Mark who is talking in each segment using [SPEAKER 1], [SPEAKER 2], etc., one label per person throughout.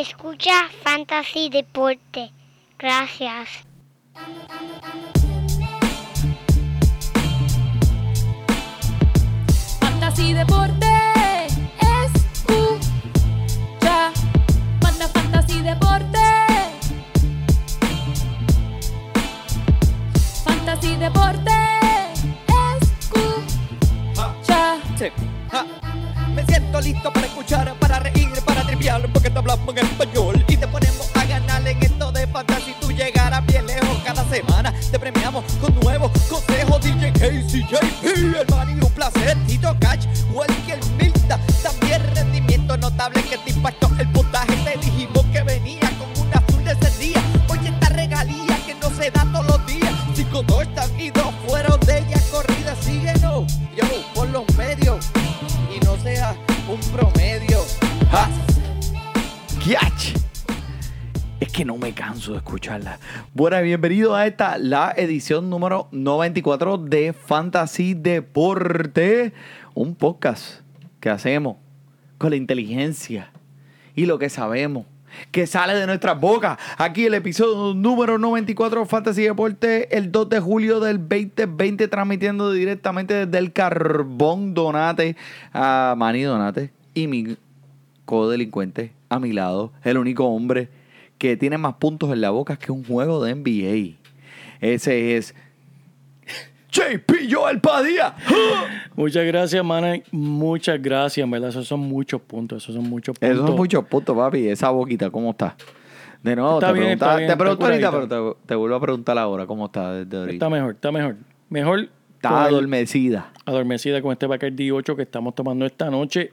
[SPEAKER 1] Escucha Fantasy Deporte. Gracias.
[SPEAKER 2] Fantasy Deporte. Escucha. Manda Fantasy Deporte. Fantasy Deporte. Escucha.
[SPEAKER 3] Sí. Ja. Me siento listo para escuchar, para reír, porque te hablamos en español y te ponemos a ganar en esto de fantasy. Tú llegarás bien lejos cada semana. Te premiamos con nuevos consejos. DJ Casey, JP, el man y un placer. Tito Cash, Welker Milta. También rendimiento notable que te impactó
[SPEAKER 4] escucharla. Bueno, bienvenido a esta, la edición número 94 de Fantasy Deporte. Un podcast que hacemos con la inteligencia y lo que sabemos. Que sale de nuestras bocas. Aquí el episodio número 94 Fantasy Deporte, el 2 de julio del 2020, transmitiendo directamente desde el Carbón Donate a Manny Donate y mi codelincuente a mi lado, el único hombre que tiene más puntos en la boca que un juego de NBA. Ese es JP Joel Padilla.
[SPEAKER 5] Muchas gracias, Mana. Muchas gracias, en verdad. Esos son muchos puntos. Esos son muchos puntos.
[SPEAKER 4] Esos son muchos puntos, papi. Esa boquita, ¿cómo está? De nuevo,
[SPEAKER 5] Está
[SPEAKER 4] te,
[SPEAKER 5] bien, bien,
[SPEAKER 4] te pregunto ahorita, pero te, te vuelvo a preguntar ahora cómo está desde ahorita.
[SPEAKER 5] Está mejor, está mejor. Mejor
[SPEAKER 4] Está
[SPEAKER 5] el-
[SPEAKER 4] adormecida.
[SPEAKER 5] adormecida con este Bacardi 8 que estamos tomando esta noche.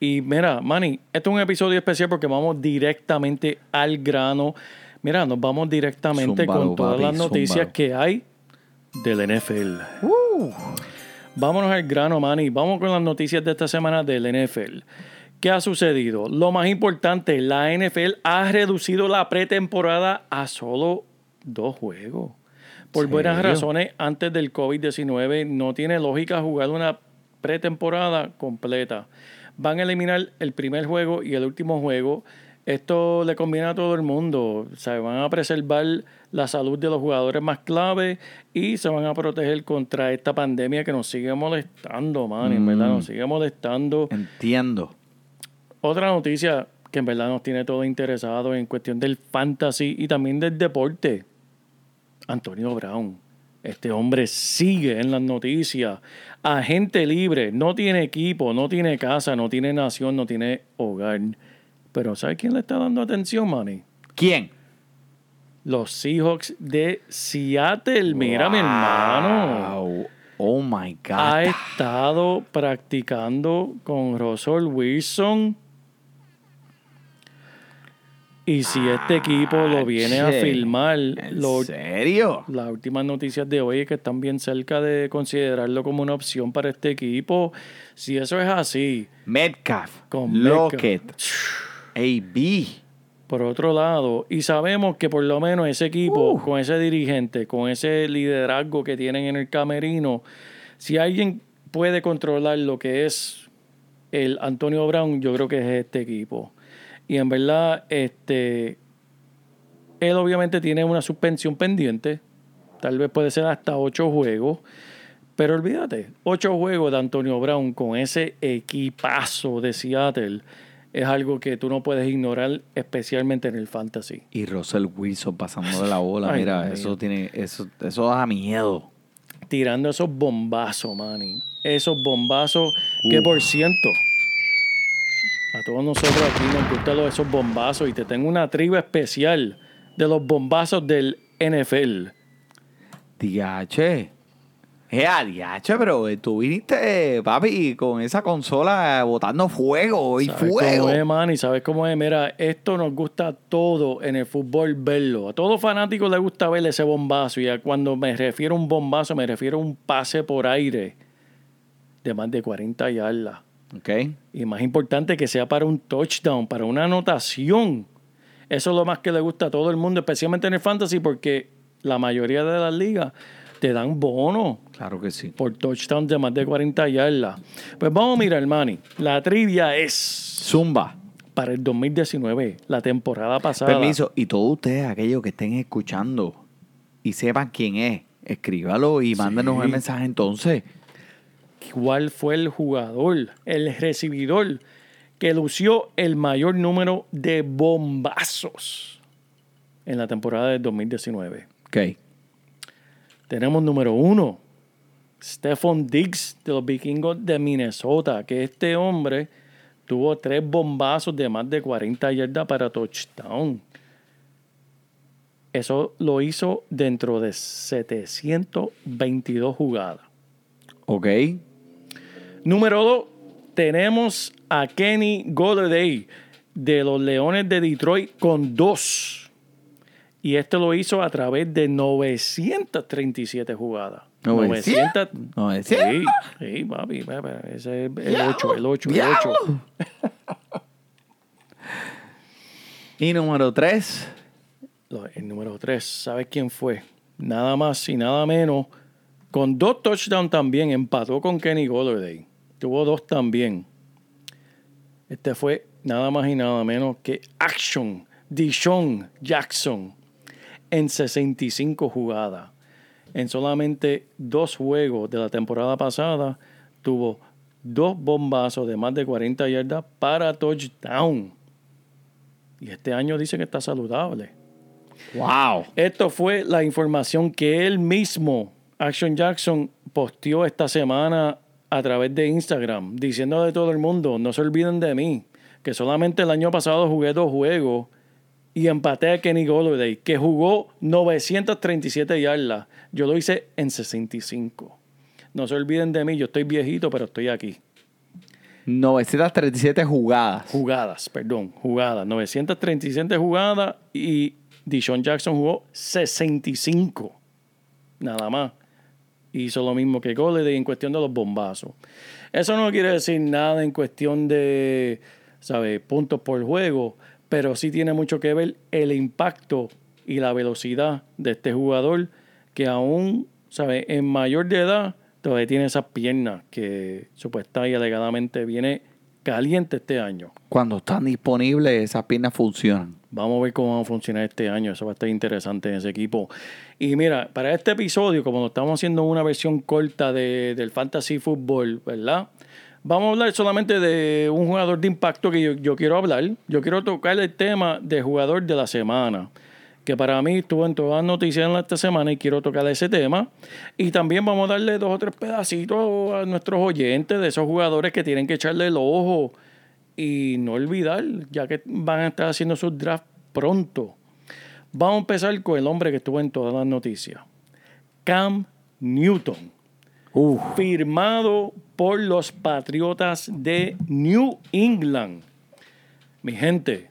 [SPEAKER 5] Y mira, Manny, este es un episodio especial porque vamos directamente al grano. Mira, nos vamos directamente
[SPEAKER 4] Zúmbalo,
[SPEAKER 5] con todas
[SPEAKER 4] papi,
[SPEAKER 5] las noticias que hay del NFL. Vámonos al grano, Manny. Vamos con las noticias de esta semana del NFL. ¿Qué ha sucedido? Lo más importante, la NFL ha reducido la pretemporada a solo dos juegos. Por buenas razones, antes del COVID-19 no tiene lógica jugar una pretemporada completa. Van a eliminar el primer juego y el último juego. Esto le conviene a todo el mundo. Se van a preservar la salud de los jugadores más clave y se van a proteger contra esta pandemia que nos sigue molestando, man. En verdad, nos sigue molestando.
[SPEAKER 4] Entiendo.
[SPEAKER 5] Otra noticia que en verdad nos tiene todo interesado en cuestión del fantasy y también del deporte. Antonio Brown. Este hombre sigue en las noticias. Agente libre, no tiene equipo, no tiene casa, no tiene nación, no tiene hogar. Pero ¿sabe quién le está dando atención, Manny?
[SPEAKER 4] ¿Quién?
[SPEAKER 5] Los Seahawks de Seattle. Mira, mi hermano.
[SPEAKER 4] Wow. Oh my God.
[SPEAKER 5] Ha estado practicando con Russell Wilson. Y si este equipo lo viene a
[SPEAKER 4] che.
[SPEAKER 5] filmar,
[SPEAKER 4] ¿En
[SPEAKER 5] lo-
[SPEAKER 4] serio?
[SPEAKER 5] las últimas noticias de hoy es que están bien cerca de considerarlo como una opción para este equipo. Si eso es así,
[SPEAKER 4] Metcalf.
[SPEAKER 5] Con
[SPEAKER 4] Lockett. AB.
[SPEAKER 5] por otro lado, y sabemos que por lo menos ese equipo, con ese dirigente, con ese liderazgo que tienen en el camerino, si alguien puede controlar lo que es el Antonio Brown, yo creo que es este equipo. Y en verdad, este, él obviamente tiene una suspensión pendiente, tal vez puede ser hasta ocho juegos, pero olvídate, ocho juegos de Antonio Brown con ese equipazo de Seattle es algo que tú no puedes ignorar, especialmente en el fantasy.
[SPEAKER 4] Y Russell Wilson pasando de la bola.
[SPEAKER 5] Ay,
[SPEAKER 4] Mira, eso tiene, eso, eso da miedo.
[SPEAKER 5] tirando esos bombazos, manny. Esos bombazos que, por ciento, a todos nosotros aquí nos gustan esos bombazos y te tengo una tribu especial de los bombazos del NFL.
[SPEAKER 4] Diache. Eh, diache, pero eh, tú viniste, papi, con esa consola botando fuego y
[SPEAKER 5] ¿Sabes
[SPEAKER 4] fuego.
[SPEAKER 5] cómo es, man? Y sabes cómo es. Mira, esto nos gusta todo en el fútbol verlo. A todo fanático le gusta ver ese bombazo. Y a cuando me refiero a un bombazo, me refiero a un pase por aire de más de 40 yardas.
[SPEAKER 4] Ok.
[SPEAKER 5] Y más importante que sea para un touchdown, para una anotación. Eso es lo más que le gusta a todo el mundo, especialmente en el fantasy, porque la mayoría de las ligas te dan bono
[SPEAKER 4] Claro que sí.
[SPEAKER 5] por touchdown de más de 40 yardas. Pues vamos a mirar, Manny. La trivia es...
[SPEAKER 4] Zumba.
[SPEAKER 5] para el 2019, la temporada pasada.
[SPEAKER 4] Permiso. Y todos ustedes, aquellos que estén escuchando y sepan quién es, escríbalo y mándenos el mensaje entonces.
[SPEAKER 5] ¿Cuál fue el jugador, el recibidor que lució el mayor número de bombazos en la temporada del 2019?
[SPEAKER 4] Ok.
[SPEAKER 5] Tenemos número uno, Stephon Diggs de los vikingos de Minnesota, que este hombre tuvo tres bombazos de más de 40 yardas para touchdown. Eso lo hizo dentro de 722 jugadas.
[SPEAKER 4] Ok.
[SPEAKER 5] Número dos, tenemos a Kenny Golladay de los Leones de Detroit con dos. Y este lo hizo a través de 937 jugadas.
[SPEAKER 4] 900. 900.
[SPEAKER 5] Sí, sí, papi, papi, ese es el
[SPEAKER 4] Diablo,
[SPEAKER 5] 8, el 8, el
[SPEAKER 4] diablo.
[SPEAKER 5] 8.
[SPEAKER 4] Y número tres.
[SPEAKER 5] El número 3, ¿sabes quién fue? Nada más y nada menos. Con dos touchdowns también, empató con Kenny Golladay. Tuvo dos también. Este fue nada más y nada menos que Action Dishon Jackson en 65 jugadas. En solamente dos juegos de la temporada pasada, tuvo dos bombazos de más de 40 yardas para touchdown. Y este año dice que está saludable.
[SPEAKER 4] Wow.
[SPEAKER 5] Esto fue la información que él mismo, Action Jackson, posteó esta semana a través de Instagram, diciendo a todo el mundo, no se olviden de mí, que solamente el año pasado jugué dos juegos y empaté a Kenny Golladay, que jugó 937 yardas. Yo lo hice en 65. No se olviden de mí, yo estoy viejito, pero estoy aquí.
[SPEAKER 4] 937 jugadas.
[SPEAKER 5] Jugadas, perdón, jugadas. 937 jugadas y Dishon Jackson jugó 65. Nada más. Hizo lo mismo que Golladay en cuestión de los bombazos. Eso no quiere decir nada en cuestión de, ¿sabes? Puntos por juego, pero sí tiene mucho que ver el impacto y la velocidad de este jugador que aún, ¿sabes? En mayor de edad todavía tiene esas piernas que supuestamente alegadamente viene caliente este año.
[SPEAKER 4] Cuando están disponibles, esas piernas funcionan.
[SPEAKER 5] Vamos a ver cómo va a funcionar este año. Eso va a estar interesante en ese equipo. Y mira, para este episodio, como estamos haciendo una versión corta de, del Fantasy Football, ¿verdad? Vamos a hablar solamente de un jugador de impacto que yo, yo quiero hablar. Yo quiero tocar el tema de jugador de la semana, que para mí estuvo en todas las noticias en esta semana y quiero tocar ese tema. Y también vamos a darle dos o tres pedacitos a nuestros oyentes de esos jugadores que tienen que echarle el ojo y no olvidar, ya que van a estar haciendo sus draft pronto. Vamos a empezar con el hombre que estuvo en todas las noticias. Cam Newton, firmado por los Patriotas de New England. Mi gente,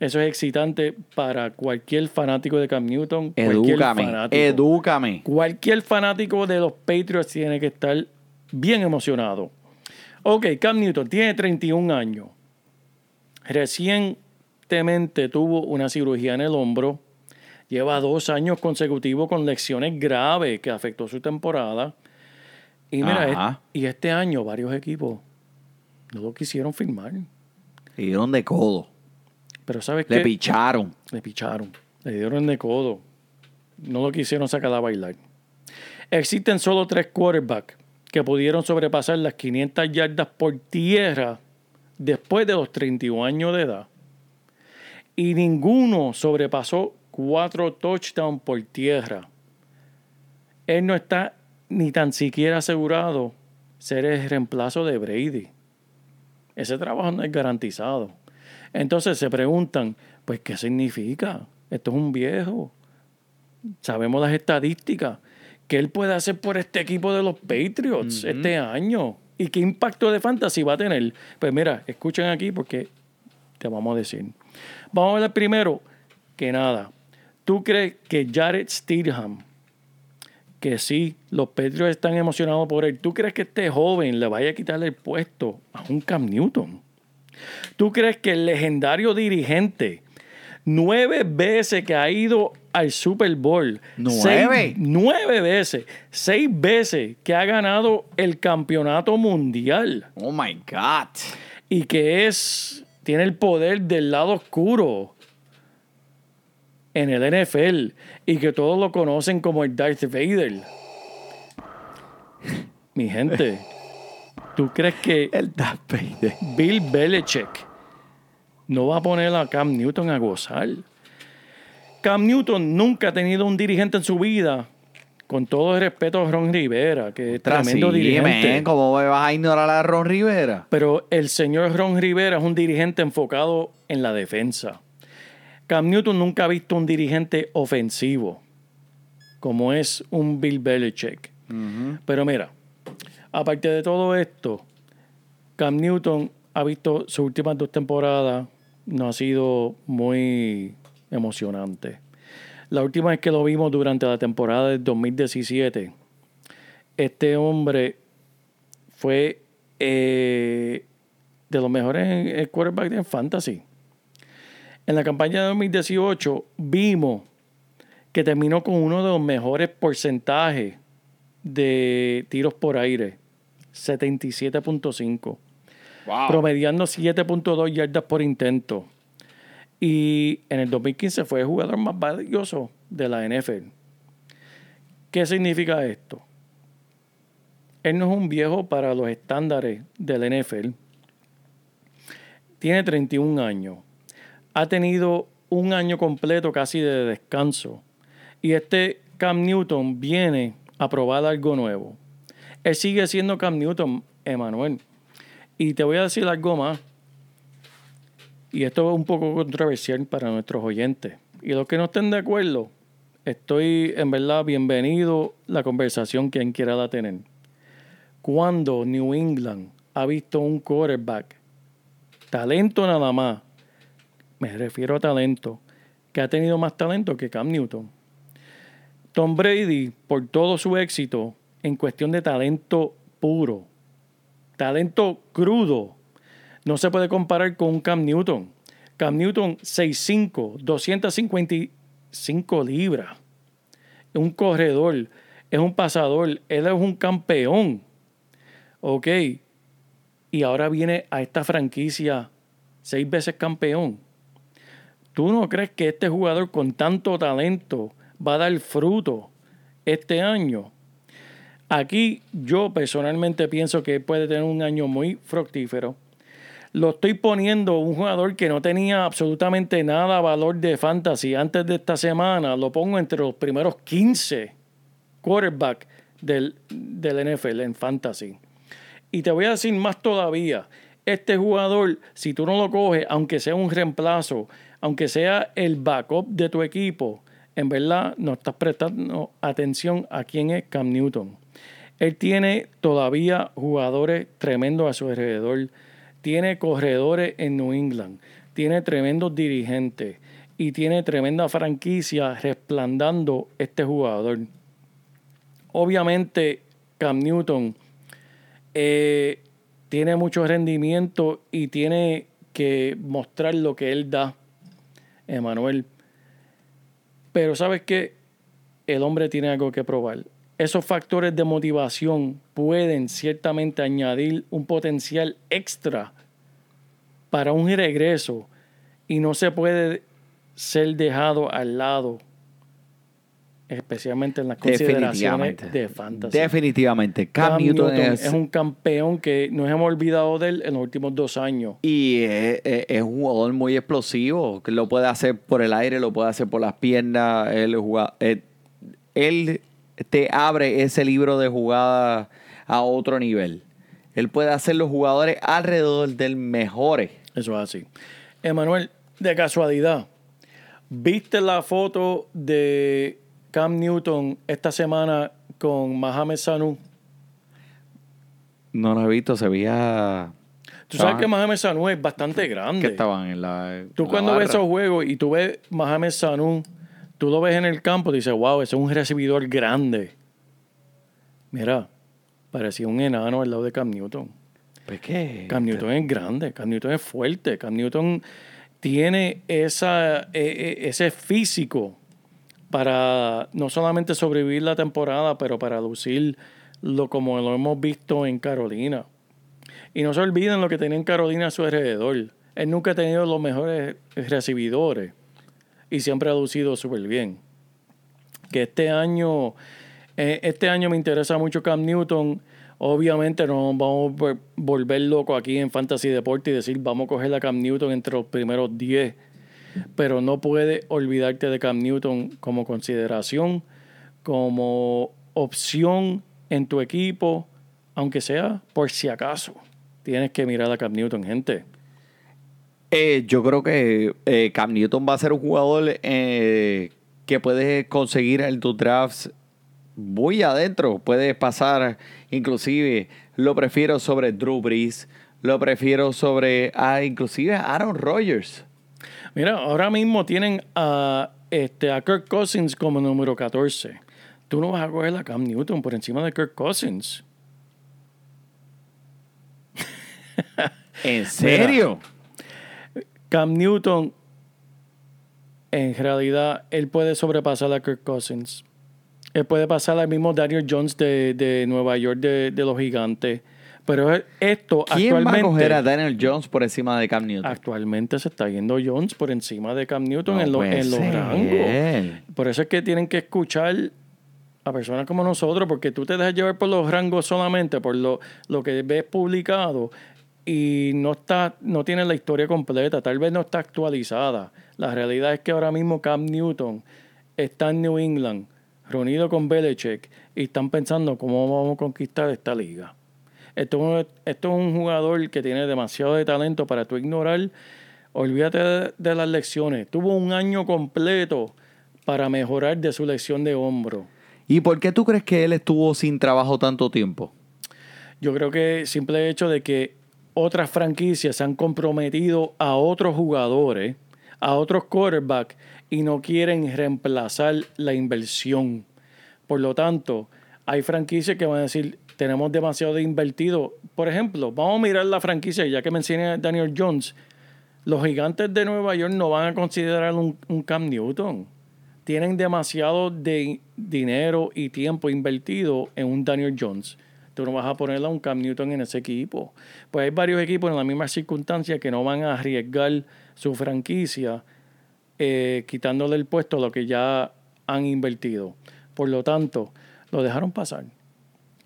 [SPEAKER 5] eso es excitante para cualquier fanático de Cam Newton. cualquier
[SPEAKER 4] Edúcame.
[SPEAKER 5] fanático.
[SPEAKER 4] Edúcame.
[SPEAKER 5] Cualquier fanático de los Patriots tiene que estar bien emocionado. Ok, Cam Newton tiene 31 años. Recientemente tuvo una cirugía en el hombro. Lleva dos años consecutivos con lecciones graves que afectó su temporada. Y mira, es- y este año varios equipos no lo quisieron firmar.
[SPEAKER 4] Dieron de codo.
[SPEAKER 5] Pero ¿sabes
[SPEAKER 4] Le
[SPEAKER 5] qué?
[SPEAKER 4] picharon.
[SPEAKER 5] Le picharon. Le dieron de codo. No lo quisieron sacar a bailar. Existen solo tres quarterbacks que pudieron sobrepasar las 500 yardas por tierra después de los 31 años de edad. Y ninguno sobrepasó cuatro touchdowns por tierra. Él no está ni tan siquiera asegurado ser el reemplazo de Brady. Ese trabajo no es garantizado. Entonces se preguntan, pues, ¿qué significa? Esto es un viejo. Sabemos las estadísticas. ¿Qué él puede hacer por este equipo de los Patriots este año? ¿Y qué impacto de fantasy va a tener? Pues mira, escuchen aquí porque te vamos a decir. Vamos a hablar primero que nada. ¿Tú crees que Jared Stidham, que sí, los Patriots están emocionados por él, ¿tú crees que este joven le vaya a quitarle el puesto a un Cam Newton? ¿Tú crees que el legendario dirigente, nueve veces que ha ido al Super Bowl,
[SPEAKER 4] ¿Nueve?
[SPEAKER 5] seis- nueve veces, seis veces que ha ganado el campeonato mundial
[SPEAKER 4] Oh my God.
[SPEAKER 5] y que es tiene el poder del lado oscuro en el NFL y que todos lo conocen como el Darth Vader. Mi gente, ¿tú crees que
[SPEAKER 4] El.
[SPEAKER 5] Bill Belichick no va a poner a Cam Newton a gozar? Cam Newton nunca ha tenido un dirigente en su vida, con todo el respeto a Ron Rivera, que es tremendo
[SPEAKER 4] Sí,
[SPEAKER 5] dirigente.
[SPEAKER 4] men, ¿Cómo vas a ignorar a Ron Rivera?
[SPEAKER 5] Pero el señor Ron Rivera es un dirigente enfocado en la defensa. Cam Newton nunca ha visto un dirigente ofensivo, como es un Bill Belichick. Pero mira, aparte de todo esto, Cam Newton ha visto sus últimas dos temporadas, no ha sido muy emocionante. La última vez que lo vimos durante la temporada del 2017, este hombre fue eh, de los mejores en, en quarterback en fantasy. En la campaña de 2018 vimos que terminó con uno de los mejores porcentajes de tiros por aire, 77.5, promediando 7.2 yardas por intento. Y en el 2015 fue el jugador más valioso de la NFL. ¿Qué significa esto? Él no es un viejo para los estándares del NFL. Tiene 31 años. Ha tenido un año completo casi de descanso. Y este Cam Newton viene a probar algo nuevo. Él sigue siendo Cam Newton, Emanuel. Y te voy a decir algo más. Y esto es un poco controversial para nuestros oyentes. Y los que no estén de acuerdo, estoy en verdad bienvenido la conversación quien quiera la tener. Cuando New England ha visto un quarterback, talento nada más, me refiero a talento, que ha tenido más talento que Cam Newton. Tom Brady, por todo su éxito en cuestión de talento puro, talento crudo, no se puede comparar con un Cam Newton. Cam Newton 6'5, 255 libras. Un corredor, es un pasador, él es un campeón. Ok. Y ahora viene a esta franquicia seis veces campeón. ¿Tú no crees que este jugador con tanto talento va a dar fruto este año? Aquí yo personalmente pienso que puede tener un año muy fructífero. Lo estoy poniendo un jugador que no tenía absolutamente nada valor de fantasy antes de esta semana. Lo pongo entre los primeros 15 quarterback del, del NFL en fantasy. Y te voy a decir más todavía. Este jugador, si tú no lo coges, aunque sea un reemplazo, aunque sea el backup de tu equipo, en verdad no estás prestando atención a quién es Cam Newton. Él tiene todavía jugadores tremendos a su alrededor. Tiene corredores en New England. Tiene tremendos dirigentes. Y tiene tremenda franquicia resplandando este jugador. Obviamente, Cam Newton eh, tiene mucho rendimiento y tiene que mostrar lo que él da, Emanuel. Pero sabes que el hombre tiene algo que probar. Esos factores de motivación pueden ciertamente añadir un potencial extra para un regreso y no se puede ser dejado al lado, especialmente en las consideraciones de fantasy.
[SPEAKER 4] Definitivamente. Cam,
[SPEAKER 5] Cam
[SPEAKER 4] Newton,
[SPEAKER 5] Newton
[SPEAKER 4] es,
[SPEAKER 5] es un campeón que nos hemos olvidado de él en los últimos dos años.
[SPEAKER 4] y es, un jugador muy explosivo. Que lo puede hacer por el aire, lo puede hacer por las piernas. Él, eh, él te abre ese libro de jugada a otro nivel. Él puede hacer los jugadores alrededor del mejores.
[SPEAKER 5] Eso es así. Emanuel, de casualidad, ¿viste la foto de Cam Newton esta semana con Mohamed Sanu?
[SPEAKER 4] No lo he visto, se veía
[SPEAKER 5] Tú sabes
[SPEAKER 4] Ajá.
[SPEAKER 5] que Mohamed Sanu es bastante
[SPEAKER 4] que
[SPEAKER 5] grande.
[SPEAKER 4] estaban en la.
[SPEAKER 5] Tú
[SPEAKER 4] en la
[SPEAKER 5] cuando ves esos juegos y tú ves Mohamed Sanu, tú lo ves en el campo y dices, wow, ese es un recibidor grande. Mira, parecía un enano al lado de Cam Newton.
[SPEAKER 4] Pues, ¿qué?
[SPEAKER 5] Cam Newton es grande, Cam Newton es fuerte, Cam Newton tiene esa, eh, eh, ese físico para no solamente sobrevivir la temporada, pero para lucir lo como lo hemos visto en Carolina. Y no se olviden lo que tenía en Carolina a su alrededor. Él nunca ha tenido los mejores recibidores y siempre ha lucido súper bien. Que este año, eh, este año me interesa mucho Cam Newton. Obviamente no vamos a vol- volver locos aquí en Fantasy Deporte y decir vamos a coger a Cam Newton entre los primeros 10. Pero no puedes olvidarte de Cam Newton como consideración, como opción en tu equipo, aunque sea por si acaso. Tienes que mirar a Cam Newton, gente.
[SPEAKER 4] Eh, yo creo que eh, Cam Newton va a ser un jugador eh, que puedes conseguir en tus drafts muy adentro. Puedes pasar, inclusive, lo prefiero sobre Drew Brees, lo prefiero sobre, ah, inclusive Aaron Rodgers.
[SPEAKER 5] Mira, ahora mismo tienen a, este, a Kirk Cousins como número 14. Tú no vas a coger a Cam Newton por encima de Kirk Cousins.
[SPEAKER 4] ¿En serio?
[SPEAKER 5] Cam Newton, en realidad, él puede sobrepasar a Kirk Cousins. Él puede pasar al mismo Daniel Jones de, de Nueva York, de, de los gigantes. Pero esto
[SPEAKER 4] ¿Quién va a
[SPEAKER 5] actualmente,
[SPEAKER 4] coger a Daniel Jones por encima de Cam Newton?
[SPEAKER 5] actualmente se está yendo Jones por encima de Cam Newton
[SPEAKER 4] No
[SPEAKER 5] en, lo- en los rangos. Por eso es que tienen que escuchar a personas como nosotros, porque tú te dejas llevar por los rangos solamente, por lo, lo que ves publicado, y no está, no tienes la historia completa, tal vez no está actualizada. La realidad es que ahora mismo Cam Newton está en New England, reunido con Belichick, y están pensando cómo vamos a conquistar esta liga. Esto, es- esto es un jugador que tiene demasiado de talento para tú ignorar. Olvídate de, de las lecciones. Tuvo un año completo para mejorar de su lección de hombro.
[SPEAKER 4] ¿Y por qué tú crees que él estuvo sin trabajo tanto tiempo?
[SPEAKER 5] Yo creo que simple hecho de que otras franquicias se han comprometido a otros jugadores, a otros quarterbacks, y no quieren reemplazar la inversión. Por lo tanto, hay franquicias que van a decir, tenemos demasiado de invertido. Por ejemplo, vamos a mirar la franquicia, ya que mencioné a Daniel Jones. Los gigantes de Nueva York no van a considerar un, un Cam Newton. Tienen demasiado de dinero y tiempo invertido en un Daniel Jones. Tú no vas a poner a un Cam Newton en ese equipo. Pues hay varios equipos en la misma circunstancia que no van a arriesgar su franquicia eh, quitándole el puesto a lo que ya han invertido. Por lo tanto, lo dejaron pasar.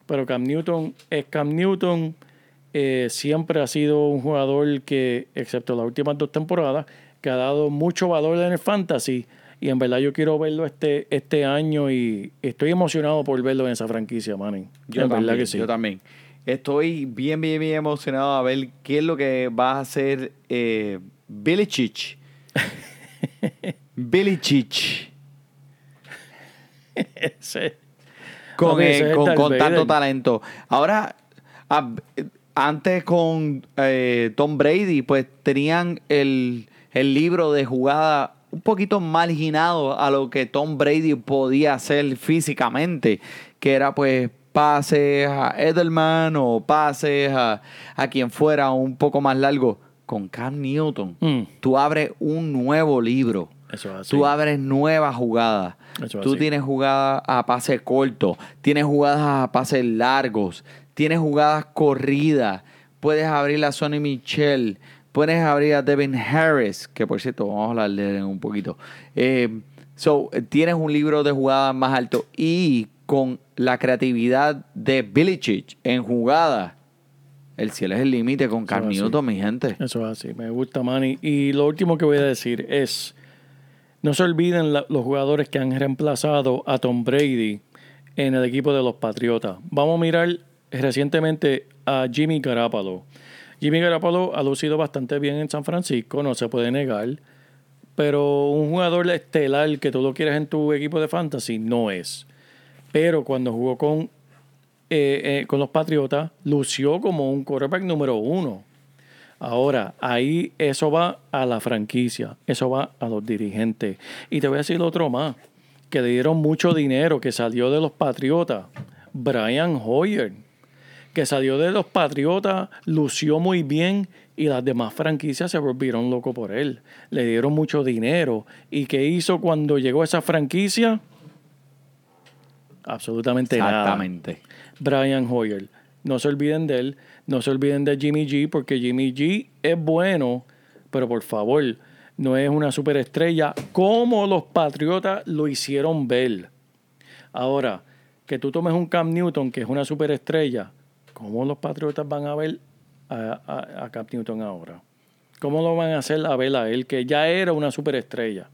[SPEAKER 5] Pero Cam Newton es Cam Newton. eh, siempre ha sido un jugador que, excepto las últimas dos temporadas, que ha dado mucho valor en el fantasy. Y en verdad yo quiero verlo este, este año y estoy emocionado por verlo en esa franquicia, Manny.
[SPEAKER 4] Yo
[SPEAKER 5] en
[SPEAKER 4] también,
[SPEAKER 5] verdad que sí.
[SPEAKER 4] yo también. Estoy bien, bien, bien emocionado a ver qué es lo que va a hacer eh, Billy Chich. Billy Chich.
[SPEAKER 5] Sí.
[SPEAKER 4] Con, eh, con, tanto talento. Ahora, a- antes con eh, Tom Brady, pues tenían el, el libro de jugada un poquito marginado a lo que Tom Brady podía hacer físicamente, que era pues pases a Edelman o pases a, a quien fuera un poco más largo. Con Cam Newton,
[SPEAKER 5] Mm.
[SPEAKER 4] tú abres un nuevo libro.
[SPEAKER 5] Eso.
[SPEAKER 4] Tú abres nuevas jugadas.
[SPEAKER 5] Eso
[SPEAKER 4] Tú tienes jugadas a pase corto, tienes jugadas a pases largos, tienes jugadas corridas. Puedes abrir a Sonny Michel, puedes abrir a Devin Harris, que por cierto, vamos a hablar de él un poquito. Eh, so, tienes un libro de jugadas más alto y con la creatividad de Bilicic en jugadas, el cielo es el límite con. Newton, mi gente.
[SPEAKER 5] Eso es así, me gusta, Manny. Y lo último que voy a decir es, no se olviden la- los jugadores que han reemplazado a Tom Brady en el equipo de los Patriotas. Vamos a mirar recientemente a Jimmy Garoppolo. Jimmy Garoppolo ha lucido bastante bien en San Francisco, no se puede negar, pero un jugador estelar que tú lo quieres en tu equipo de fantasy no es. Pero cuando jugó con, eh, eh, con los Patriotas, lució como un quarterback número uno. Ahora, ahí eso va a la franquicia, eso va a los dirigentes. Y te voy a decir otro más, que le dieron mucho dinero, que salió de los Patriotas, Brian Hoyer, que salió de los Patriotas, lució muy bien y las demás franquicias se volvieron locos por él. Le dieron mucho dinero. ¿Y qué hizo cuando llegó a esa franquicia? Absolutamente nada.
[SPEAKER 4] Exactamente.
[SPEAKER 5] Brian Hoyer. No se olviden de él. No se olviden de Jimmy G, porque Jimmy G es bueno, pero por favor, no es una superestrella como los Patriotas lo hicieron ver. Ahora, que tú tomes un Cam Newton, que es una superestrella, ¿cómo los Patriotas van a ver a, a- a Cam Newton ahora? ¿Cómo lo van a hacer a ver a él, que ya era una superestrella?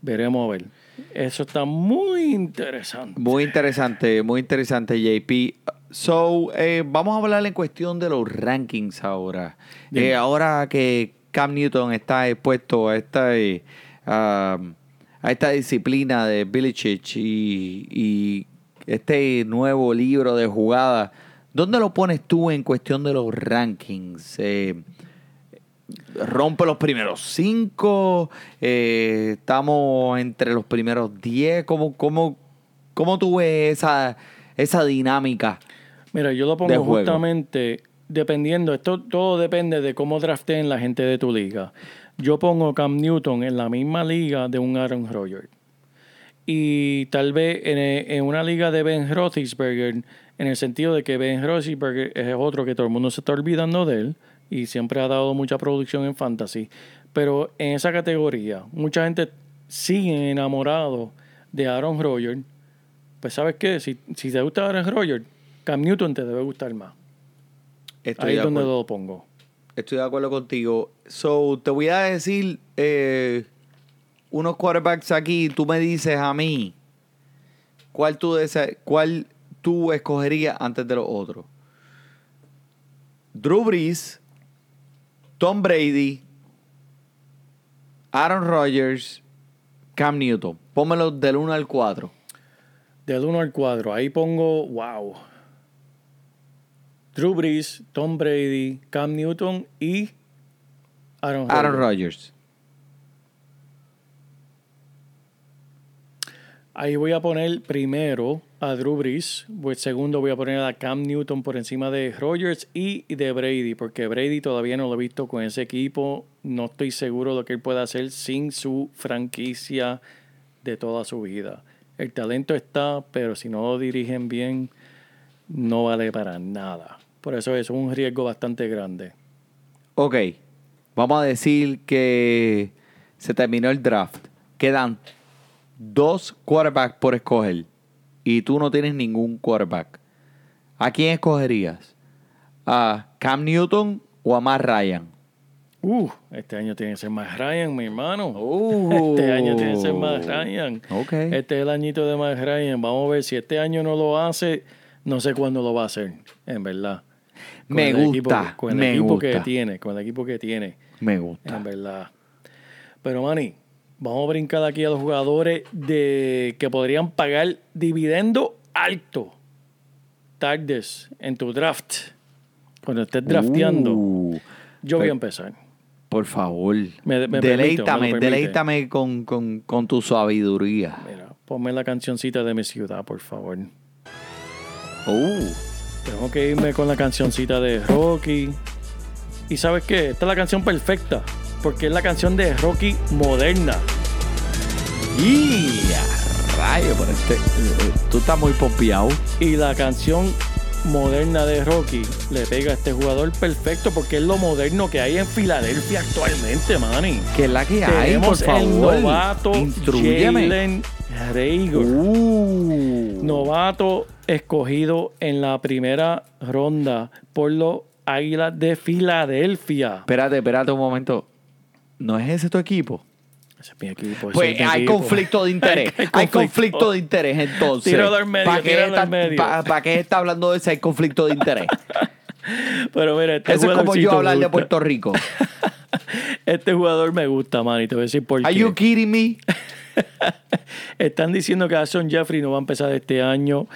[SPEAKER 5] Veremos a ver. Eso está muy interesante.
[SPEAKER 4] Muy interesante, muy interesante, JP. So, eh, vamos a hablar en cuestión de los rankings ahora. Eh, ahora que Cam Newton está expuesto a esta, eh, a, a esta disciplina de Belichick y, y este nuevo libro de jugadas, ¿dónde lo pones tú en cuestión de los rankings? Eh, rompe los primeros cinco, eh, estamos entre los primeros diez. ¿Cómo, cómo, cómo tú ves esa, esa dinámica?
[SPEAKER 5] Mira, yo lo pongo justamente dependiendo, esto todo depende de cómo drafteen la gente de tu liga. Yo pongo Cam Newton en la misma liga de un Aaron Rodgers. Y tal vez en, en una liga de Ben Roethlisberger, en el sentido de que Ben Roethlisberger es otro que todo el mundo se está olvidando de él y siempre ha dado mucha producción en fantasy. Pero en esa categoría, mucha gente sigue enamorado de Aaron Rodgers. Pues sabes qué, si, si te gusta Aaron Rodgers, Cam Newton te debe gustar más.
[SPEAKER 4] Estoy,
[SPEAKER 5] Ahí es donde lo pongo.
[SPEAKER 4] estoy de acuerdo contigo. So, te voy a decir eh, unos quarterbacks aquí. Tú me dices a mí cuál tú, cuál tú escogerías antes de los otros. Drew Brees, Tom Brady, Aaron Rodgers, Cam Newton. Pónmelo del 1 al 4.
[SPEAKER 5] Del 1 al 4, ahí pongo, wow. Drew Brees, Tom Brady, Cam Newton y Aaron,
[SPEAKER 4] Aaron
[SPEAKER 5] Rodgers. Ahí voy a poner primero a Drew Brees, pues segundo voy a poner a Cam Newton por encima de Rodgers y de Brady, porque Brady todavía no lo he visto con ese equipo. No estoy seguro de lo que él puede hacer sin su franquicia de toda su vida. El talento está, pero si no lo dirigen bien, no vale para nada. Por eso es un riesgo bastante grande.
[SPEAKER 4] Ok, vamos a decir que se terminó el draft. Quedan dos quarterbacks por escoger y tú no tienes ningún quarterback. ¿A quién escogerías? ¿A Cam Newton o a Matt Ryan?
[SPEAKER 5] Uh, este año tiene que ser más Ryan, mi hermano.
[SPEAKER 4] Uh.
[SPEAKER 5] Este año tiene que ser más Ryan.
[SPEAKER 4] Ok.
[SPEAKER 5] Este es el añito de más Ryan. Vamos a ver si este año no lo hace, no sé cuándo lo va a hacer, en verdad. Con
[SPEAKER 4] Me
[SPEAKER 5] el
[SPEAKER 4] gusta,
[SPEAKER 5] equipo- con el
[SPEAKER 4] me
[SPEAKER 5] equipo que tiene, con el equipo que tiene,
[SPEAKER 4] Me gusta.
[SPEAKER 5] en verdad. Pero Manny, vamos a brincar aquí a los jugadores de que podrían pagar dividendo alto tardes en tu draft. Cuando estés drafteando,
[SPEAKER 4] Uh,
[SPEAKER 5] yo voy a empezar.
[SPEAKER 4] por favor,
[SPEAKER 5] Me- me
[SPEAKER 4] deleítame, deleítame con, con, con tu sabiduría.
[SPEAKER 5] Mira, ponme la cancioncita de mi ciudad, por favor.
[SPEAKER 4] Uh,
[SPEAKER 5] Tengo que irme con la cancioncita de Rocky. ¿Y sabes qué? Esta es la canción perfecta. Porque es la canción de Rocky moderna.
[SPEAKER 4] y rayo, pero este, eh, tú estás muy pompeado.
[SPEAKER 5] Y la canción moderna de Rocky le pega a este jugador perfecto porque es lo moderno que hay en Filadelfia actualmente, Manny.
[SPEAKER 4] ¿Qué es la que hay? Por
[SPEAKER 5] Tenemos el
[SPEAKER 4] favor,
[SPEAKER 5] novato. Jalen Rager.
[SPEAKER 4] Uh.
[SPEAKER 5] Novato escogido en la primera ronda por los Águilas de Filadelfia.
[SPEAKER 4] Espérate, espérate un momento. ¿No es ese tu equipo?
[SPEAKER 5] Ese es mi equipo.
[SPEAKER 4] Pues
[SPEAKER 5] es mi
[SPEAKER 4] hay
[SPEAKER 5] equipo.
[SPEAKER 4] conflicto de interés. hay, conflicto. de interés entonces. ¿Para qué, pa- pa' qué está hablando de ese hay conflicto de interés?
[SPEAKER 5] Pero mira, este
[SPEAKER 4] Eso es como yo hablar de. Puerto Rico.
[SPEAKER 5] Este jugador me gusta, man, y te voy a decir por
[SPEAKER 4] Are
[SPEAKER 5] qué.
[SPEAKER 4] you kidding me?
[SPEAKER 5] Están diciendo que Aston Jeffrey no va a empezar este año.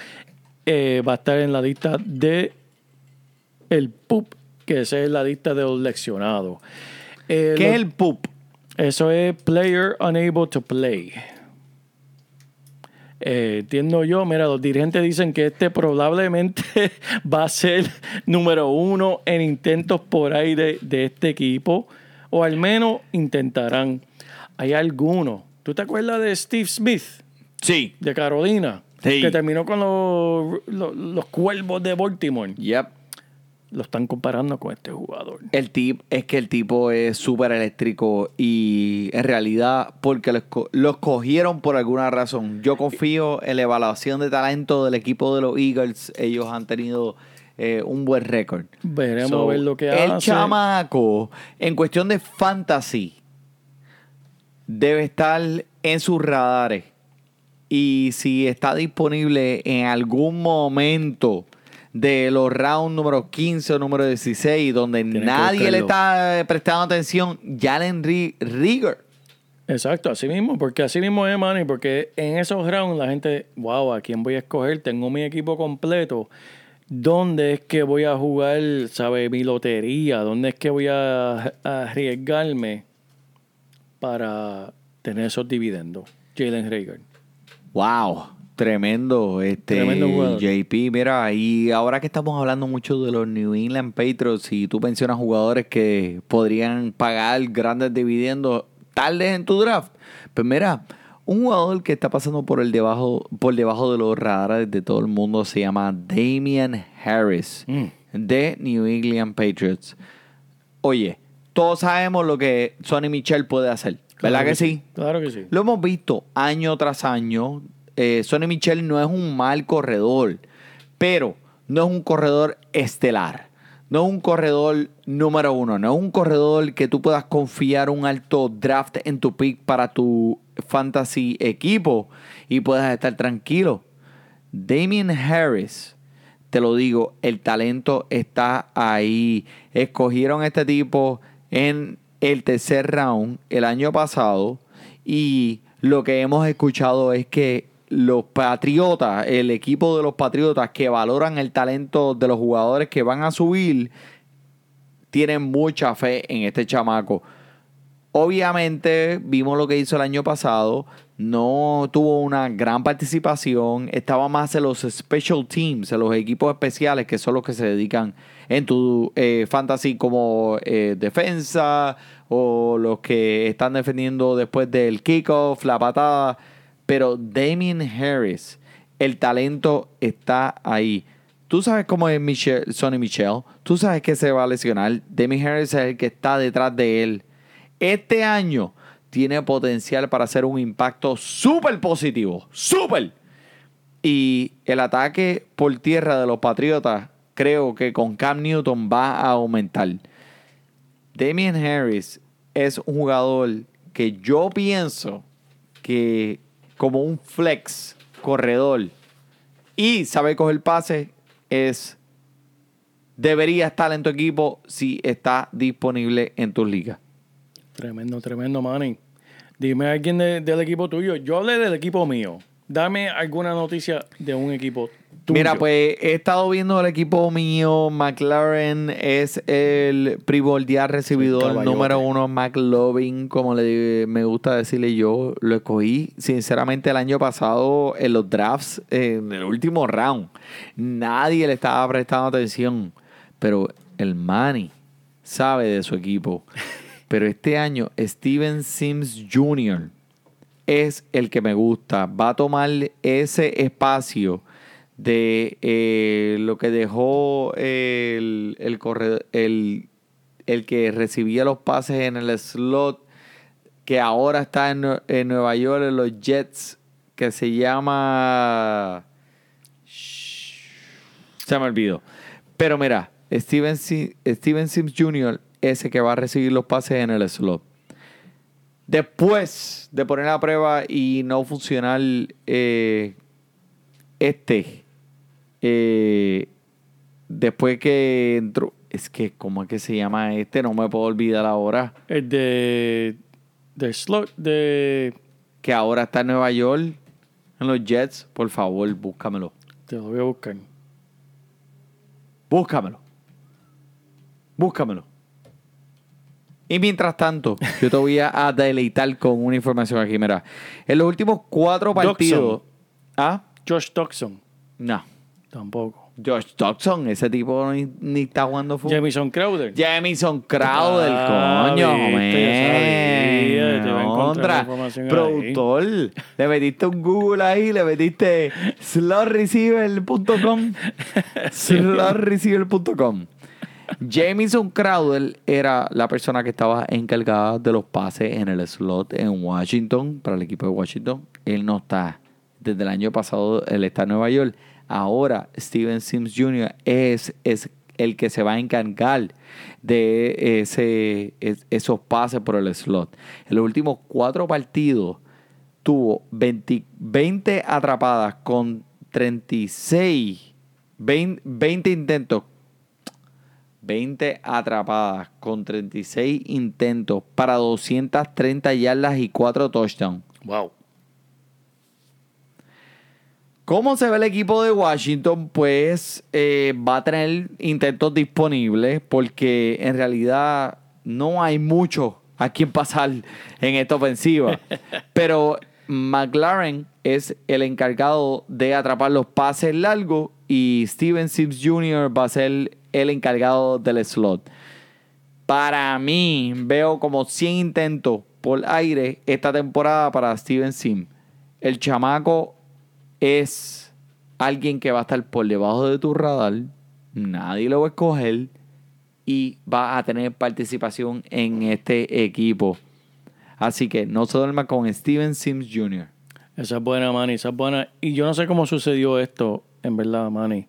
[SPEAKER 5] Eh, va a estar en la lista de el PUP, que esa es la lista de los leccionados. Eh,
[SPEAKER 4] ¿Qué
[SPEAKER 5] lo-
[SPEAKER 4] es el pup?
[SPEAKER 5] Eso es player unable to play. Eh, entiendo yo, mira, los dirigentes dicen que este probablemente va a ser número uno en intentos por ahí de, de este equipo, o al menos intentarán. Hay algunos. ¿Tú te acuerdas de Steve Smith,
[SPEAKER 4] Sí.
[SPEAKER 5] de Carolina?
[SPEAKER 4] Sí.
[SPEAKER 5] Que terminó con los, los, los cuervos de Baltimore.
[SPEAKER 4] Yep.
[SPEAKER 5] Lo están comparando con este jugador.
[SPEAKER 4] El tip es que el tipo es súper eléctrico y en realidad porque lo, esco- lo escogieron por alguna razón. Yo confío en la evaluación de talento del equipo de los Eagles. Ellos han tenido eh, un buen récord.
[SPEAKER 5] Veremos
[SPEAKER 4] So,
[SPEAKER 5] a ver lo que
[SPEAKER 4] el
[SPEAKER 5] hace.
[SPEAKER 4] chamaco, en cuestión de fantasy, debe estar en sus radares. Y si está disponible en algún momento de los rounds número 15 o número 16, donde nadie le está eh, prestando atención, Jalen Ri- Rieger.
[SPEAKER 5] Exacto, así mismo, porque así mismo es, Manny, porque en esos rounds la gente, wow, ¿a quién voy a escoger? Tengo mi equipo completo. ¿Dónde es que voy a jugar, sabe, mi lotería? ¿Dónde es que voy a, a arriesgarme para tener esos dividendos? Jalen Rager.
[SPEAKER 4] Wow, tremendo, este
[SPEAKER 5] Tremendo jugador.
[SPEAKER 4] JP. Mira, y ahora que estamos hablando mucho de los New England Patriots y tú mencionas jugadores que podrían pagar grandes dividendos tarde en tu draft, pues mira, un jugador que está pasando por el debajo, por debajo de los radares de todo el mundo se llama Damian Harris
[SPEAKER 5] Mm.
[SPEAKER 4] de New England Patriots. Oye, todos sabemos lo que Sonny Michel puede hacer, ¿verdad
[SPEAKER 5] Claro
[SPEAKER 4] que sí?
[SPEAKER 5] Claro que sí.
[SPEAKER 4] Lo hemos visto año tras año. Eh, Sonny Michel no es un mal corredor, pero no es un corredor estelar. No es un corredor número uno. No es un corredor que tú puedas confiar un alto draft en tu pick para tu fantasy equipo y puedas estar tranquilo. Damien Harris, te lo digo, el talento está ahí. Escogieron a este tipo en el tercer round el año pasado y lo que hemos escuchado es que los Patriotas, el equipo de los Patriotas que valoran el talento de los jugadores que van a subir, tienen mucha fe en este chamaco. Obviamente vimos lo que hizo el año pasado, no tuvo una gran participación, estaba más en los special teams, en los equipos especiales que son los que se dedican en tu eh, fantasy como eh, defensa o los que están defendiendo después del kickoff, la patada. Pero Damien Harris, el talento está ahí. Tú sabes cómo es Michelle, Sonny Michel. Tú sabes que se va a lesionar. Damien Harris es el que está detrás de él. Este año tiene potencial para hacer un impacto súper positivo. ¡Súper! Y el ataque por tierra de los Patriotas, creo que con Cam Newton va a aumentar. Damien Harris es un jugador que yo pienso que como un flex corredor y sabe coger pase es debería estar en tu equipo si está disponible en tus ligas.
[SPEAKER 5] Tremendo, tremendo, Manny. Dime a alguien de- del equipo tuyo. Yo hablé del equipo mío. Dame alguna noticia de un equipo tuyo.
[SPEAKER 4] Mira, pues he estado viendo el equipo mío. McLaren es el primordial recibidor número uno. McLovin, como le, me gusta decirle yo, lo escogí sinceramente el año pasado en los drafts, en el último round. Nadie le estaba prestando atención, pero el Manny sabe de su equipo. Pero este año, Steven Sims Jr. es el que me gusta. Va a tomar ese espacio de eh, lo que dejó el, el, el, el que recibía los pases en el slot, que ahora está en, en Nueva York, en los Jets, que se llama... Se me olvidó. Pero mira, Steven, Si- Steven Sims Jr. ese que va a recibir los pases en el slot. Después de poner a prueba y no funcionar eh, este, eh, después que entró, es que, ¿cómo es que se llama este? No me puedo olvidar ahora.
[SPEAKER 5] El de. De slot. De.
[SPEAKER 4] Que ahora está en Nueva York, en los Jets. Por favor, búscamelo.
[SPEAKER 5] Te lo voy a buscar.
[SPEAKER 4] Búscamelo. Búscamelo. Y mientras tanto, yo te voy a, deleitar con una información aquí. Mira, en los últimos cuatro partidos. ¿Ah?
[SPEAKER 5] Josh Doxson.
[SPEAKER 4] No.
[SPEAKER 5] Tampoco.
[SPEAKER 4] Josh Dodson, ese tipo ni, ni está jugando fútbol.
[SPEAKER 5] Jamison Crowder.
[SPEAKER 4] Jamison Crowder,
[SPEAKER 5] Ah,
[SPEAKER 4] coño, Contra,
[SPEAKER 5] ahí.
[SPEAKER 4] productor. Le metiste un Google ahí, le metiste slotreceiver.com. slotreceiver.com. Jamison Crowder era la persona que estaba encargada de los pases en el slot en Washington, para el equipo de Washington. Él no está. Desde el año pasado él está en Nueva York. Ahora Steven Sims Jr. es, es el que se va a encargar de ese, es- esos pases por el slot. En los últimos cuatro partidos tuvo 20, 20 atrapadas con 36, 20, 20 intentos 20 atrapadas con 36 intentos para 230 yardas y 4 touchdowns.
[SPEAKER 5] Wow.
[SPEAKER 4] ¿Cómo se ve el equipo de Washington? Pues eh, va a tener intentos disponibles porque en realidad no hay mucho a quien pasar en esta ofensiva. Pero McLaren es el encargado de atrapar los pases largos y Steven Sims Jr. va a ser el encargado del slot. Para mí, veo como 100 intentos por aire esta temporada para Steven Sim. El chamaco es alguien que va a estar por debajo de tu radar. Nadie lo va a escoger. Y va a tener participación en este equipo. Así que no se duerma con Steven Sims Jr.
[SPEAKER 5] Esa es buena, Manny, esa es buena. Y yo no sé cómo sucedió esto, en verdad, Manny.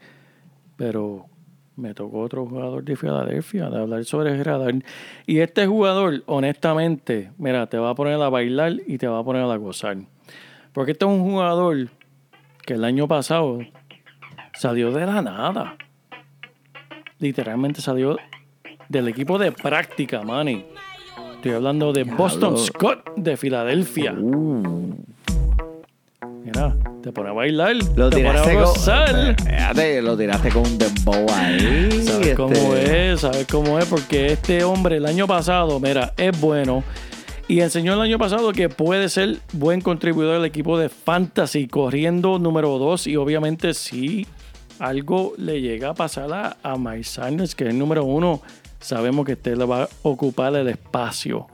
[SPEAKER 5] Pero me tocó otro jugador de Filadelfia de hablar sobre radar. Y este jugador, honestamente, mira, te va a poner a bailar y te va a poner a gozar. Porque este es un jugador que el año pasado salió de la nada. Literalmente salió del equipo de práctica, Manny. Estoy hablando de Boston Scott de Filadelfia. Mira, te pone a bailar,
[SPEAKER 4] Lo
[SPEAKER 5] te pone
[SPEAKER 4] tiraste
[SPEAKER 5] a
[SPEAKER 4] con,
[SPEAKER 5] gozar.
[SPEAKER 4] Fíjate, lo tiraste con un dembow ahí.
[SPEAKER 5] ¿Sabes
[SPEAKER 4] este.
[SPEAKER 5] cómo es? ¿Sabes cómo es? Porque este hombre el año pasado, mira, es bueno. Y enseñó el año pasado que puede ser buen contribuidor al equipo de Fantasy, corriendo número 2. Y obviamente, si algo le llega a pasar a, a Mike Sanders, que es el número uno, sabemos que este le va a ocupar el espacio.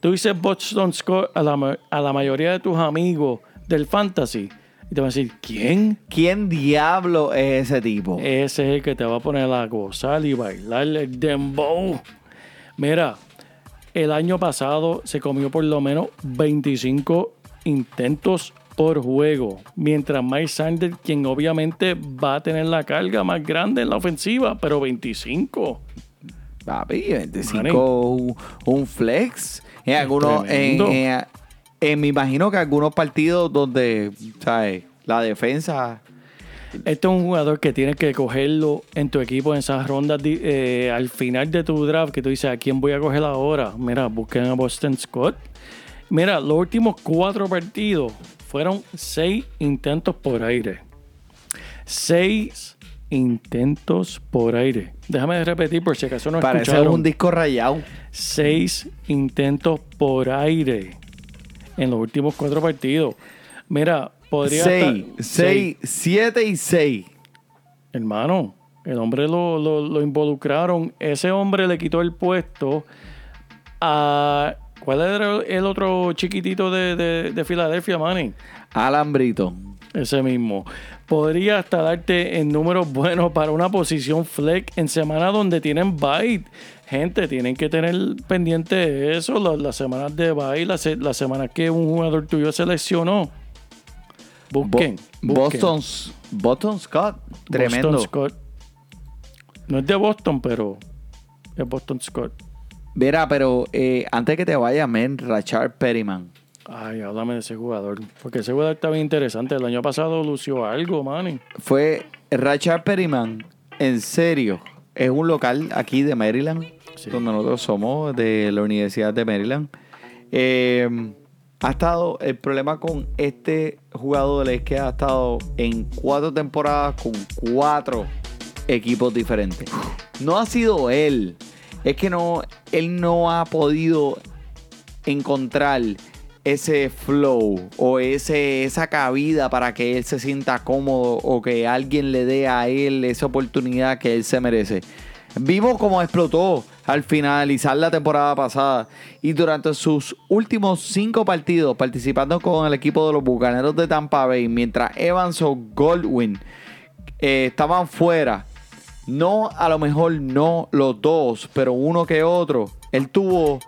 [SPEAKER 5] Tú dices Boston Scott a la, a la mayoría de tus amigos del Fantasy. Y te van a decir, ¿quién?
[SPEAKER 4] ¿Quién diablo es ese tipo?
[SPEAKER 5] Ese es el que te va a poner a gozar y bailar el dembow. Mira, el año pasado se comió por lo menos 25 intentos por juego. Mientras Mike Sanders, quien obviamente va a tener la carga más grande en la ofensiva, pero 25.
[SPEAKER 4] Papi, 25,
[SPEAKER 5] Manny.
[SPEAKER 4] un, un flex. En algunos, en,
[SPEAKER 5] tremendo.
[SPEAKER 4] en- en- me imagino que algunos partidos donde, ¿sabes? La defensa.
[SPEAKER 5] Este es un jugador que tienes que cogerlo en tu equipo en esas rondas eh, al final de tu draft que tú dices, ¿a quién voy a coger ahora? Mira, busquen a Boston Scott. Mira, los últimos cuatro partidos fueron seis intentos por aire. Seis intentos por aire. Déjame repetir por si acaso no
[SPEAKER 4] Parece
[SPEAKER 5] escucharon.
[SPEAKER 4] un disco rayado.
[SPEAKER 5] Seis intentos por aire en los últimos cuatro partidos. Mira, podría
[SPEAKER 4] 6,
[SPEAKER 5] estar-
[SPEAKER 4] 6, 7 y 6.
[SPEAKER 5] Hermano, el hombre lo, lo- lo involucraron. Ese hombre le quitó el puesto a. ¿Cuál era el otro chiquitito de, de, de Filadelfia, Manny?
[SPEAKER 4] Alan Brito.
[SPEAKER 5] Ese mismo. Podría hasta darte en números buenos para una posición flex en semana donde tienen bye. Gente, tienen que tener pendiente eso. Las, las semanas de bye, las, las semanas que un jugador tuyo se lesionó. Busquen.
[SPEAKER 4] Bo-
[SPEAKER 5] busquen.
[SPEAKER 4] Boston, Boston Scott. Tremendo.
[SPEAKER 5] Boston Scott. No es de Boston, pero es Boston Scott.
[SPEAKER 4] Mira, pero eh, antes que te vayas, men, Rachard Perryman.
[SPEAKER 5] Ay, háblame de ese jugador. Porque ese jugador está bien interesante. El año pasado lució algo, Manny.
[SPEAKER 4] Fue Rachard Perryman, en serio, es un local aquí de Maryland,
[SPEAKER 5] Sí.
[SPEAKER 4] donde nosotros somos, de la Universidad de Maryland. Eh, ha estado, el problema con este jugador es que ha estado en cuatro temporadas con cuatro equipos diferentes. No ha sido él, es que no, él no ha podido encontrar ese flow o ese, esa cabida para que él se sienta cómodo o que alguien le dé a él esa oportunidad que él se merece. Vimos cómo explotó al finalizar la temporada pasada y durante sus últimos cinco partidos participando con el equipo de los Bucaneros de Tampa Bay mientras Evans o Goldwyn eh, estaban fuera No, a lo mejor no los dos, pero uno que otro. Él tuvo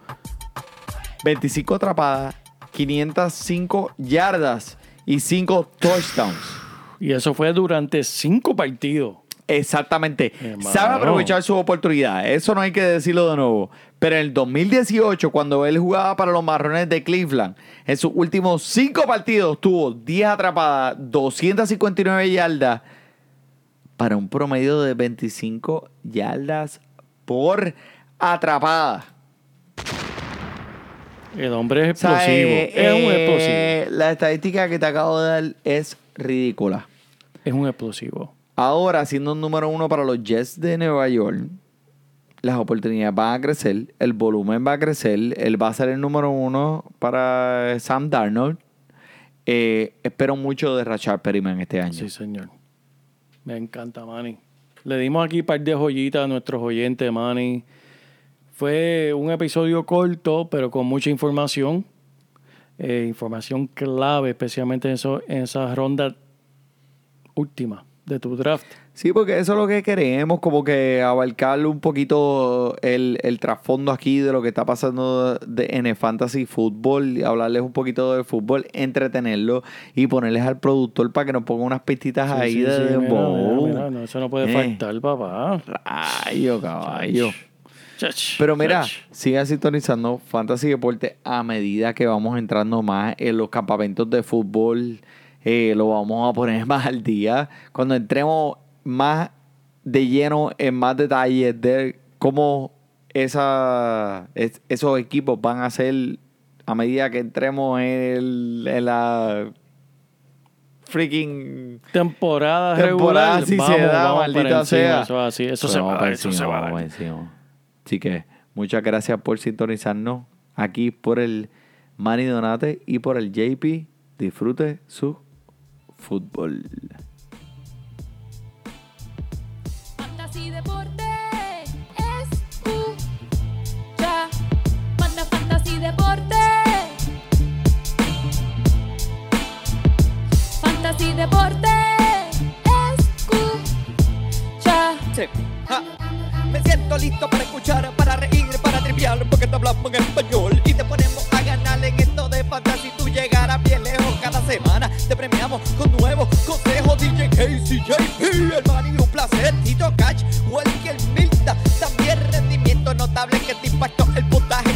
[SPEAKER 4] 25 atrapadas, 505 yardas y 5 touchdowns.
[SPEAKER 5] Y eso fue durante cinco partidos.
[SPEAKER 4] Exactamente. Sabe aprovechar su oportunidad. Eso no hay que decirlo de nuevo. Pero en el 2018, cuando él jugaba para los Marrones de Cleveland, en sus últimos cinco partidos tuvo 10 atrapadas, 259 yardas, para un promedio de 25 yardas por atrapada.
[SPEAKER 5] El hombre es
[SPEAKER 4] O sea,
[SPEAKER 5] explosivo.
[SPEAKER 4] eh,
[SPEAKER 5] es un
[SPEAKER 4] eh,
[SPEAKER 5] explosivo.
[SPEAKER 4] La estadística que te acabo de dar es ridícula.
[SPEAKER 5] Es un explosivo.
[SPEAKER 4] Ahora, siendo un número uno para los Jets de Nueva York, las oportunidades van a crecer, el volumen va a crecer, él va a ser el número uno para Sam Darnold. Eh, espero mucho de Rashard Perryman este año.
[SPEAKER 5] Sí, señor. Me encanta, Manny. Le dimos aquí un par de joyitas a nuestros oyentes, Manny. Fue un episodio corto, pero con mucha información. Eh, información clave, especialmente en, eso, en esa ronda última de tu draft.
[SPEAKER 4] Sí, porque eso es lo que queremos, como que abarcar un poquito el, el trasfondo aquí de lo que está pasando de- en el fantasy fútbol, hablarles un poquito de fútbol, entretenerlo y ponerles al productor para que nos ponga unas pistitas
[SPEAKER 5] Sí,
[SPEAKER 4] ahí
[SPEAKER 5] sí,
[SPEAKER 4] de
[SPEAKER 5] sí, mira,
[SPEAKER 4] dembow.
[SPEAKER 5] mira, mira, no, eso no puede
[SPEAKER 4] Eh.
[SPEAKER 5] faltar, papá.
[SPEAKER 4] Rayo, caballo. Pero mira, sigan sintonizando Fantasy Deporte a medida que vamos entrando más en los campamentos de fútbol. Eh, lo vamos a poner más al día. Cuando entremos más de lleno en más detalles de cómo esa, es- esos equipos van a ser a medida que entremos en, el- en la freaking
[SPEAKER 5] temporada,
[SPEAKER 4] temporada
[SPEAKER 5] regular.
[SPEAKER 4] si
[SPEAKER 5] vamos,
[SPEAKER 4] se da, maldita
[SPEAKER 5] encima,
[SPEAKER 4] sea.
[SPEAKER 5] Eso, es así, eso se va a
[SPEAKER 4] para
[SPEAKER 5] dar, eso
[SPEAKER 4] encima,
[SPEAKER 5] se va a
[SPEAKER 4] encima. Así que muchas gracias por sintonizarnos aquí por el Manny Donate y por el JP. Disfrute su fútbol.
[SPEAKER 2] Fantasy Deporte escucha. Manda Fantasy Deporte. Fantasy Deporte escucha.
[SPEAKER 3] Sí. Ja. Me siento listo para escuchar, para reír, para triviar, porque te hablamos en español y te ponemos a ganar en esto de fantasy. Tú lejos cada semana. Te premiamos con nuevos consejos. DJ Casey, JP, el Manny, un placer. Tito Catch, Welker Milta. También rendimiento notable que te impactó el puntaje.